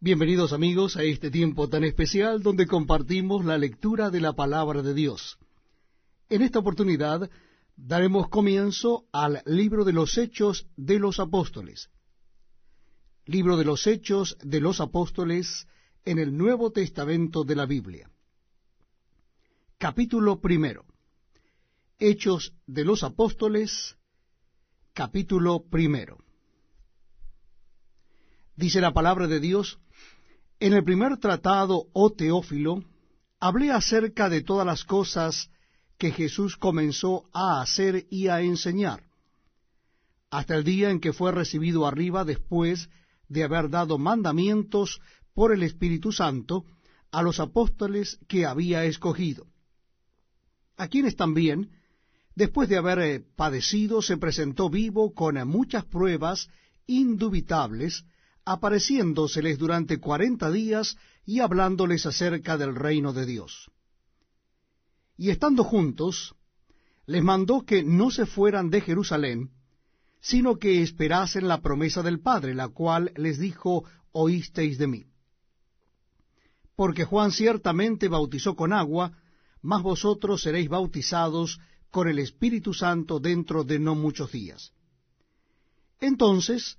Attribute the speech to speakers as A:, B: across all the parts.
A: Bienvenidos amigos a este tiempo tan especial donde compartimos la lectura de la palabra de Dios. En esta oportunidad daremos comienzo al libro de los Hechos de los Apóstoles. Libro de los Hechos de los Apóstoles en el Nuevo Testamento de la Biblia. Capítulo primero. Hechos de los Apóstoles, capítulo primero. Dice la palabra de Dios, en el primer tratado, oh Teófilo, hablé acerca de todas las cosas que Jesús comenzó a hacer y a enseñar, hasta el día en que fue recibido arriba después de haber dado mandamientos por el Espíritu Santo a los apóstoles que había escogido, a quienes también, después de haber eh, padecido, se presentó vivo con muchas pruebas indubitables, apareciéndoseles durante cuarenta días y hablándoles acerca del reino de Dios. Y estando juntos, les mandó que no se fueran de Jerusalén, sino que esperasen la promesa del Padre, la cual les dijo, oísteis de mí. Porque Juan ciertamente bautizó con agua, mas vosotros seréis bautizados con el Espíritu Santo dentro de no muchos días. Entonces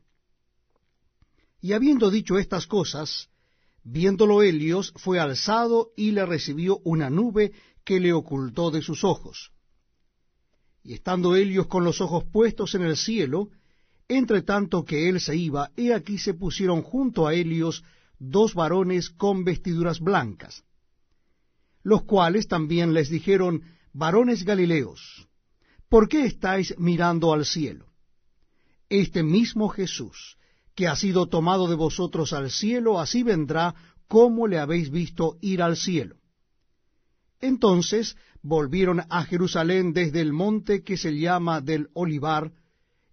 A: Y habiendo dicho estas cosas, viéndolo Helios, fue alzado y le recibió una nube que le ocultó de sus ojos. Y estando Helios con los ojos puestos en el cielo, entre tanto que él se iba, he aquí se pusieron junto a Helios dos varones con vestiduras blancas, los cuales también les dijeron, varones Galileos, ¿por qué estáis mirando al cielo? Este mismo Jesús, que ha sido tomado de vosotros al cielo, así vendrá como le habéis visto ir al cielo. Entonces volvieron a Jerusalén desde el monte que se llama del Olivar,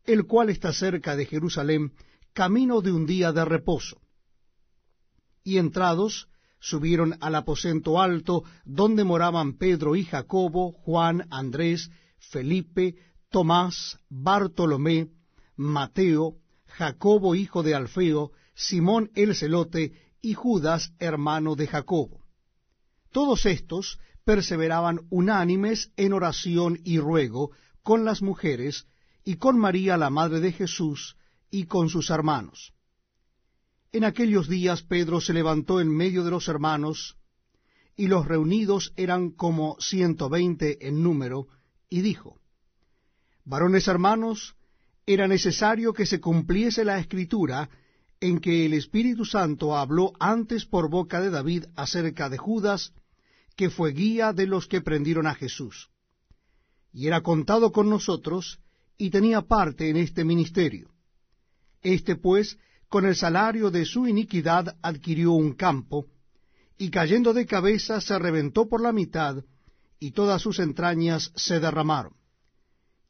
A: el cual está cerca de Jerusalén, camino de un día de reposo. Y entrados, subieron al aposento alto, donde moraban Pedro y Jacobo, Juan, Andrés, Felipe, Tomás, Bartolomé, Mateo, Jacobo hijo de Alfeo, Simón el celote y Judas hermano de Jacobo. Todos estos perseveraban unánimes en oración y ruego con las mujeres y con María la madre de Jesús y con sus hermanos. En aquellos días Pedro se levantó en medio de los hermanos, y los reunidos eran como ciento veinte en número, y dijo, Varones hermanos, era necesario que se cumpliese la escritura en que el Espíritu Santo habló antes por boca de David acerca de Judas, que fue guía de los que prendieron a Jesús. Y era contado con nosotros y tenía parte en este ministerio. Este pues, con el salario de su iniquidad, adquirió un campo, y cayendo de cabeza se reventó por la mitad, y todas sus entrañas se derramaron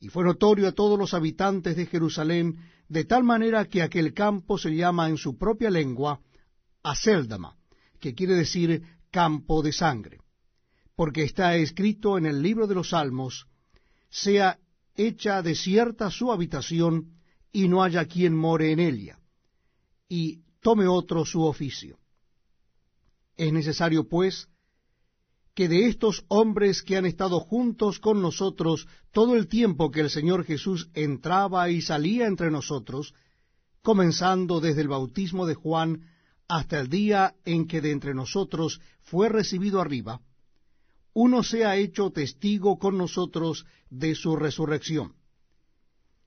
A: y fue notorio a todos los habitantes de Jerusalén, de tal manera que aquel campo se llama en su propia lengua Aseldama, que quiere decir campo de sangre, porque está escrito en el libro de los Salmos, sea hecha desierta su habitación, y no haya quien more en ella, y tome otro su oficio. Es necesario, pues, que de estos hombres que han estado juntos con nosotros todo el tiempo que el Señor Jesús entraba y salía entre nosotros, comenzando desde el bautismo de Juan hasta el día en que de entre nosotros fue recibido arriba, uno sea hecho testigo con nosotros de su resurrección.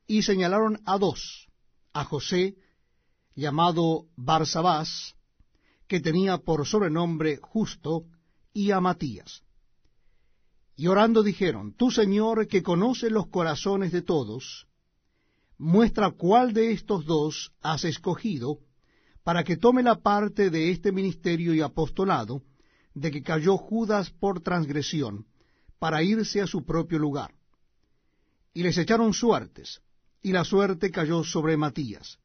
A: Y señalaron a dos, a José, llamado Barsabás, que tenía por sobrenombre justo, y a Matías. Y orando dijeron, Tú, Señor, que conoces los corazones de todos, muestra cuál de estos dos has escogido para que tome la parte de este ministerio y apostolado, de que cayó Judas por transgresión, para irse a su propio lugar. Y les echaron suertes, y la suerte cayó sobre Matías,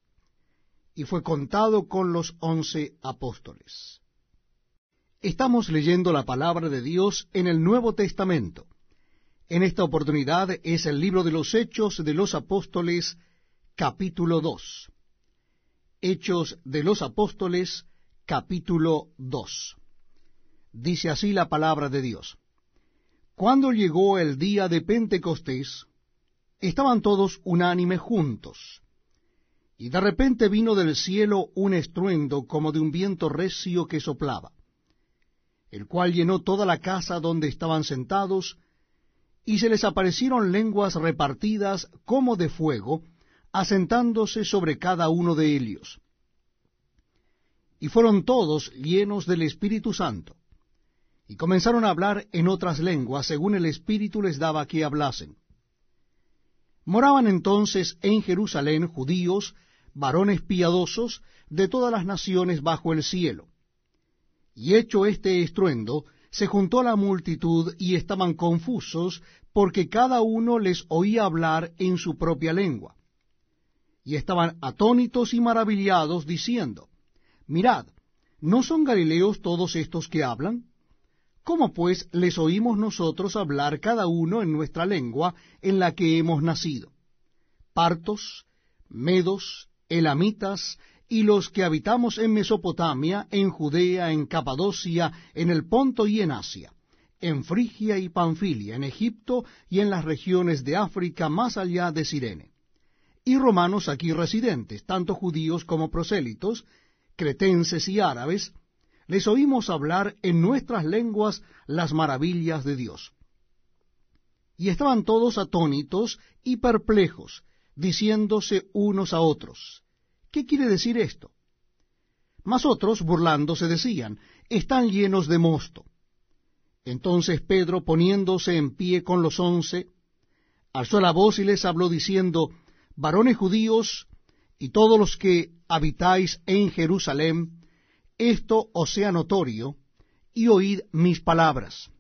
A: y fue contado con los once apóstoles. Estamos leyendo la palabra de Dios en el Nuevo Testamento. En esta oportunidad es el libro de los Hechos de los Apóstoles, capítulo 2. Hechos de los Apóstoles, capítulo 2. Dice así la palabra de Dios. Cuando llegó el día de Pentecostés, estaban todos unánimes juntos. Y de repente vino del cielo un estruendo como de un viento recio que soplaba, el cual llenó toda la casa donde estaban sentados, y se les aparecieron lenguas repartidas como de fuego, asentándose sobre cada uno de ellos. Y fueron todos llenos del Espíritu Santo, y comenzaron a hablar en otras lenguas, según el Espíritu les daba que hablasen. Moraban entonces en Jerusalén judíos, varones piadosos de todas las naciones bajo el cielo. Y hecho este estruendo, se juntó la multitud y estaban confusos, porque cada uno les oía hablar en su propia lengua. Y estaban atónitos y maravillados, diciendo, Mirad, ¿no son galileos todos estos que hablan? ¿Cómo pues les oímos nosotros hablar cada uno en nuestra lengua en la que hemos nacido? Partos, medos, elamitas, y los que habitamos en Mesopotamia, en Judea, en Capadocia, en el Ponto y en Asia, en Frigia y Panfilia, en Egipto y en las regiones de África más allá de Sirene. Y romanos aquí residentes, tanto judíos como prosélitos, cretenses y árabes, les oímos hablar en nuestras lenguas las maravillas de Dios. Y estaban todos atónitos y perplejos, diciéndose unos a otros, ¿qué quiere decir esto? Mas otros, burlándose, decían, están llenos de mosto. Entonces Pedro, poniéndose en pie con los once, alzó la voz y les habló diciendo, varones judíos y todos los que habitáis en Jerusalén, esto os sea notorio, y oíd mis palabras.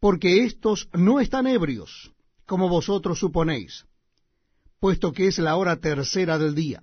A: Porque éstos no están ebrios, como vosotros suponéis, puesto que es la hora tercera del día.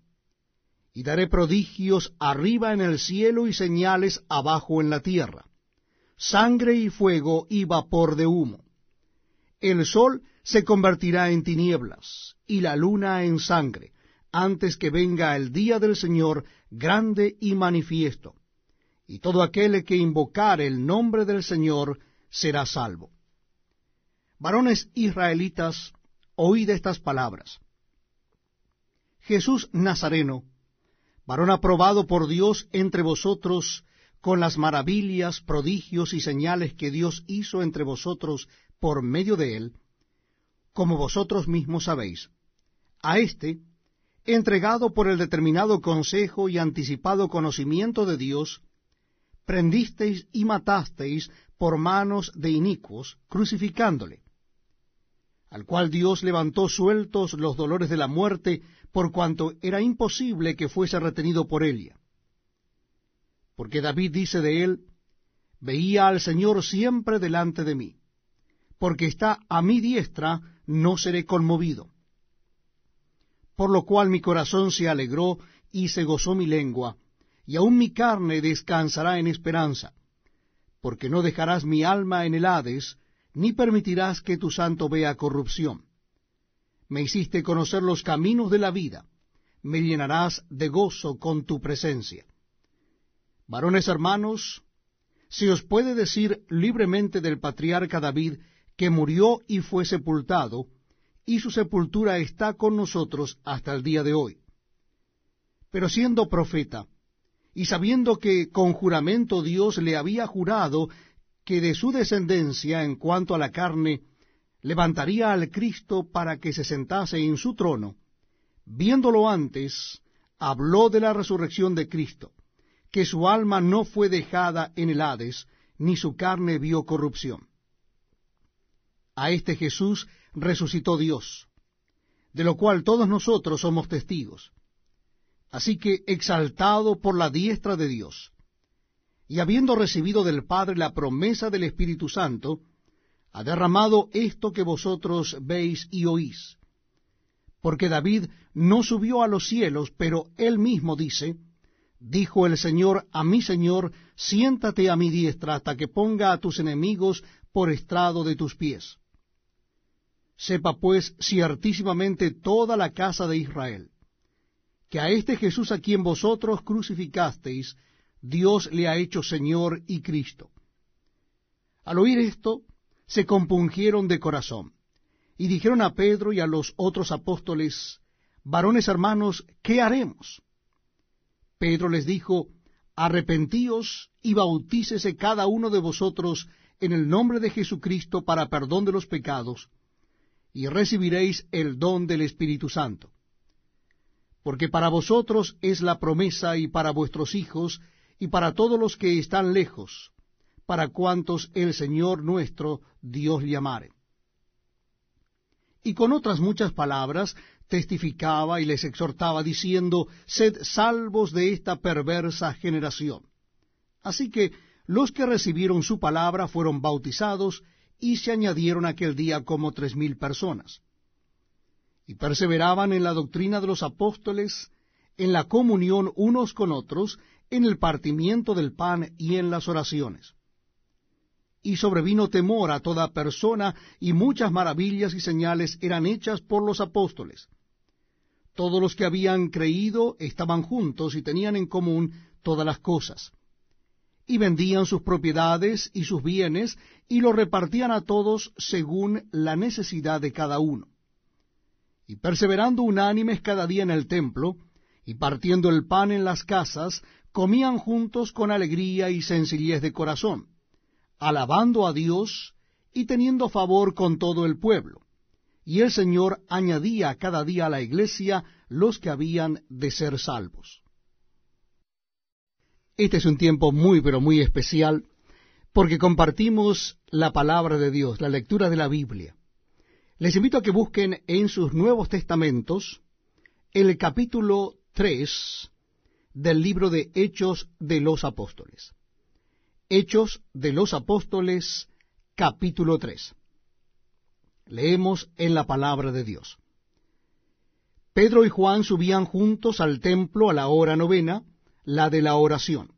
A: Y daré prodigios arriba en el cielo y señales abajo en la tierra, sangre y fuego y vapor de humo. El sol se convertirá en tinieblas y la luna en sangre, antes que venga el día del Señor grande y manifiesto, y todo aquel que invocar el nombre del Señor será salvo. Varones israelitas, oíd estas palabras. Jesús Nazareno, varón aprobado por Dios entre vosotros, con las maravillas, prodigios y señales que Dios hizo entre vosotros por medio de él, como vosotros mismos sabéis. A éste, entregado por el determinado consejo y anticipado conocimiento de Dios, prendisteis y matasteis por manos de inicuos, crucificándole, al cual Dios levantó sueltos los dolores de la muerte, por cuanto era imposible que fuese retenido por ella. Porque David dice de él, veía al Señor siempre delante de mí, porque está a mi diestra, no seré conmovido por lo cual mi corazón se alegró y se gozó mi lengua, y aun mi carne descansará en esperanza, porque no dejarás mi alma en el Hades, ni permitirás que tu santo vea corrupción. Me hiciste conocer los caminos de la vida, me llenarás de gozo con tu presencia. Varones hermanos, se os puede decir libremente del patriarca David, que murió y fue sepultado, y su sepultura está con nosotros hasta el día de hoy. Pero siendo profeta, y sabiendo que con juramento Dios le había jurado que de su descendencia en cuanto a la carne levantaría al Cristo para que se sentase en su trono, viéndolo antes, habló de la resurrección de Cristo, que su alma no fue dejada en el Hades, ni su carne vio corrupción. A este Jesús resucitó Dios, de lo cual todos nosotros somos testigos. Así que, exaltado por la diestra de Dios, y habiendo recibido del Padre la promesa del Espíritu Santo, ha derramado esto que vosotros veis y oís. Porque David no subió a los cielos, pero él mismo dice, Dijo el Señor a mi Señor, siéntate a mi diestra hasta que ponga a tus enemigos por estrado de tus pies. Sepa pues ciertísimamente toda la casa de Israel, que a este Jesús a quien vosotros crucificasteis, Dios le ha hecho Señor y Cristo. Al oír esto, se compungieron de corazón, y dijeron a Pedro y a los otros apóstoles, varones hermanos, ¿qué haremos? Pedro les dijo, arrepentíos y bautícese cada uno de vosotros en el nombre de Jesucristo para perdón de los pecados, y recibiréis el don del Espíritu Santo. Porque para vosotros es la promesa y para vuestros hijos y para todos los que están lejos, para cuantos el Señor nuestro Dios llamare. Y con otras muchas palabras testificaba y les exhortaba diciendo, Sed salvos de esta perversa generación. Así que los que recibieron su palabra fueron bautizados y se añadieron aquel día como tres mil personas. Y perseveraban en la doctrina de los apóstoles, en la comunión unos con otros, en el partimiento del pan y en las oraciones y sobrevino temor a toda persona, y muchas maravillas y señales eran hechas por los apóstoles. Todos los que habían creído estaban juntos y tenían en común todas las cosas. Y vendían sus propiedades y sus bienes, y los repartían a todos según la necesidad de cada uno. Y perseverando unánimes cada día en el templo, y partiendo el pan en las casas, comían juntos con alegría y sencillez de corazón alabando a Dios y teniendo favor con todo el pueblo. Y el Señor añadía cada día a la iglesia los que habían de ser salvos. Este es un tiempo muy, pero muy especial, porque compartimos la palabra de Dios, la lectura de la Biblia. Les invito a que busquen en sus Nuevos Testamentos el capítulo 3 del libro de Hechos de los Apóstoles. Hechos de los Apóstoles, capítulo 3. Leemos en la palabra de Dios. Pedro y Juan subían juntos al templo a la hora novena, la de la oración.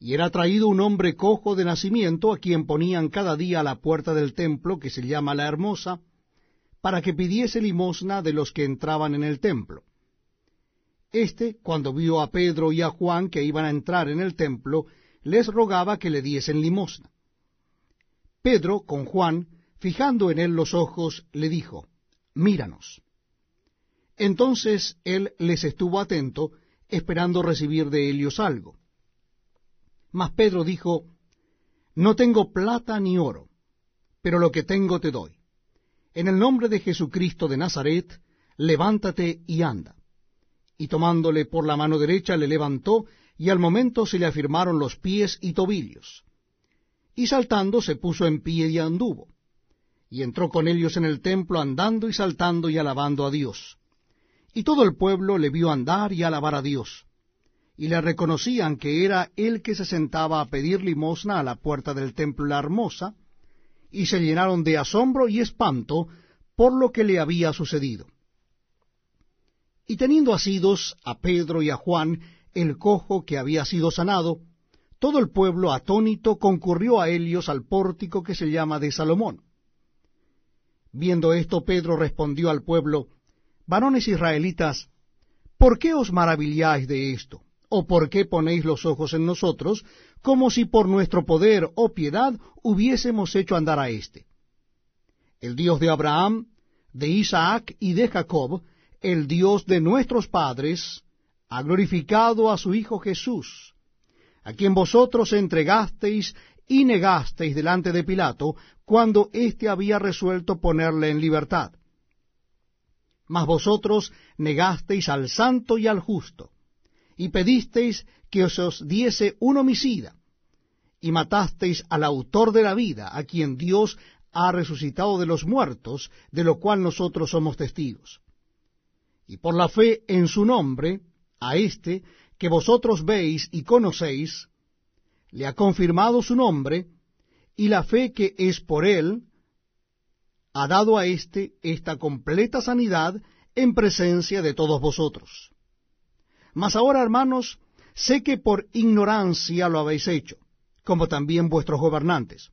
A: Y era traído un hombre cojo de nacimiento, a quien ponían cada día a la puerta del templo, que se llama la Hermosa, para que pidiese limosna de los que entraban en el templo. Este, cuando vio a Pedro y a Juan que iban a entrar en el templo, les rogaba que le diesen limosna. Pedro, con Juan, fijando en él los ojos, le dijo, Míranos. Entonces él les estuvo atento, esperando recibir de ellos algo. Mas Pedro dijo, No tengo plata ni oro, pero lo que tengo te doy. En el nombre de Jesucristo de Nazaret, levántate y anda. Y tomándole por la mano derecha le levantó, y al momento se le afirmaron los pies y tobillos. Y saltando se puso en pie y anduvo, y entró con ellos en el templo andando y saltando y alabando a Dios. Y todo el pueblo le vio andar y alabar a Dios, y le reconocían que era el que se sentaba a pedir limosna a la puerta del templo la hermosa, y se llenaron de asombro y espanto por lo que le había sucedido. Y teniendo asidos a Pedro y a Juan, el cojo que había sido sanado, todo el pueblo atónito concurrió a ellos al pórtico que se llama de Salomón. Viendo esto, Pedro respondió al pueblo, Varones israelitas, ¿por qué os maravilláis de esto? ¿O por qué ponéis los ojos en nosotros, como si por nuestro poder o piedad hubiésemos hecho andar a éste? El Dios de Abraham, de Isaac y de Jacob, el Dios de nuestros padres, ha glorificado a su Hijo Jesús, a quien vosotros entregasteis y negasteis delante de Pilato, cuando éste había resuelto ponerle en libertad. Mas vosotros negasteis al santo y al justo, y pedisteis que os, diese un homicida, y matasteis al autor de la vida, a quien Dios ha resucitado de los muertos, de lo cual nosotros somos testigos. Y por la fe en su nombre, a éste que vosotros veis y conocéis, le ha confirmado su nombre, y la fe que es por él, ha dado a éste esta completa sanidad en presencia de todos vosotros. Mas ahora, hermanos, sé que por ignorancia lo habéis hecho, como también vuestros gobernantes.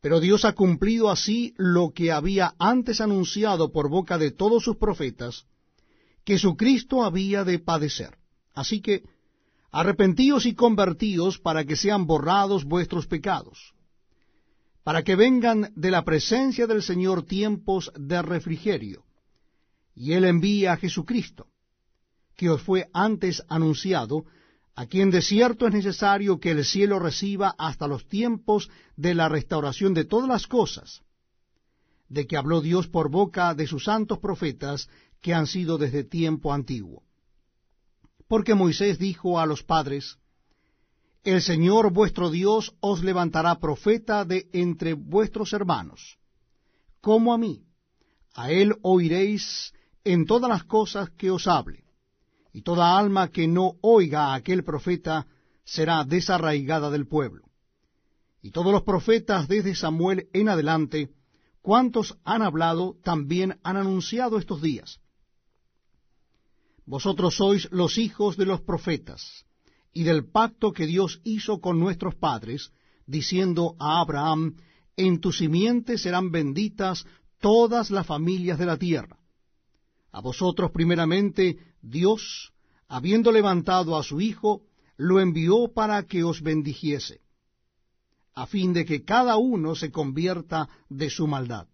A: Pero Dios ha cumplido así lo que había antes anunciado por boca de todos sus profetas, que su Cristo había de padecer. Así que arrepentíos y convertíos para que sean borrados vuestros pecados, para que vengan de la presencia del Señor tiempos de refrigerio, y Él envía a Jesucristo, que os fue antes anunciado, a quien de cierto es necesario que el cielo reciba hasta los tiempos de la restauración de todas las cosas, de que habló Dios por boca de sus santos profetas que han sido desde tiempo antiguo. Porque Moisés dijo a los padres, El Señor vuestro Dios os levantará profeta de entre vuestros hermanos, como a mí. A él oiréis en todas las cosas que os hable, y toda alma que no oiga a aquel profeta será desarraigada del pueblo. Y todos los profetas desde Samuel en adelante, cuantos han hablado, también han anunciado estos días. Vosotros sois los hijos de los profetas, y del pacto que Dios hizo con nuestros padres, diciendo a Abraham, en tu simiente serán benditas todas las familias de la tierra. A vosotros primeramente Dios, habiendo levantado a su Hijo, lo envió para que os bendijese, a fin de que cada uno se convierta de su maldad.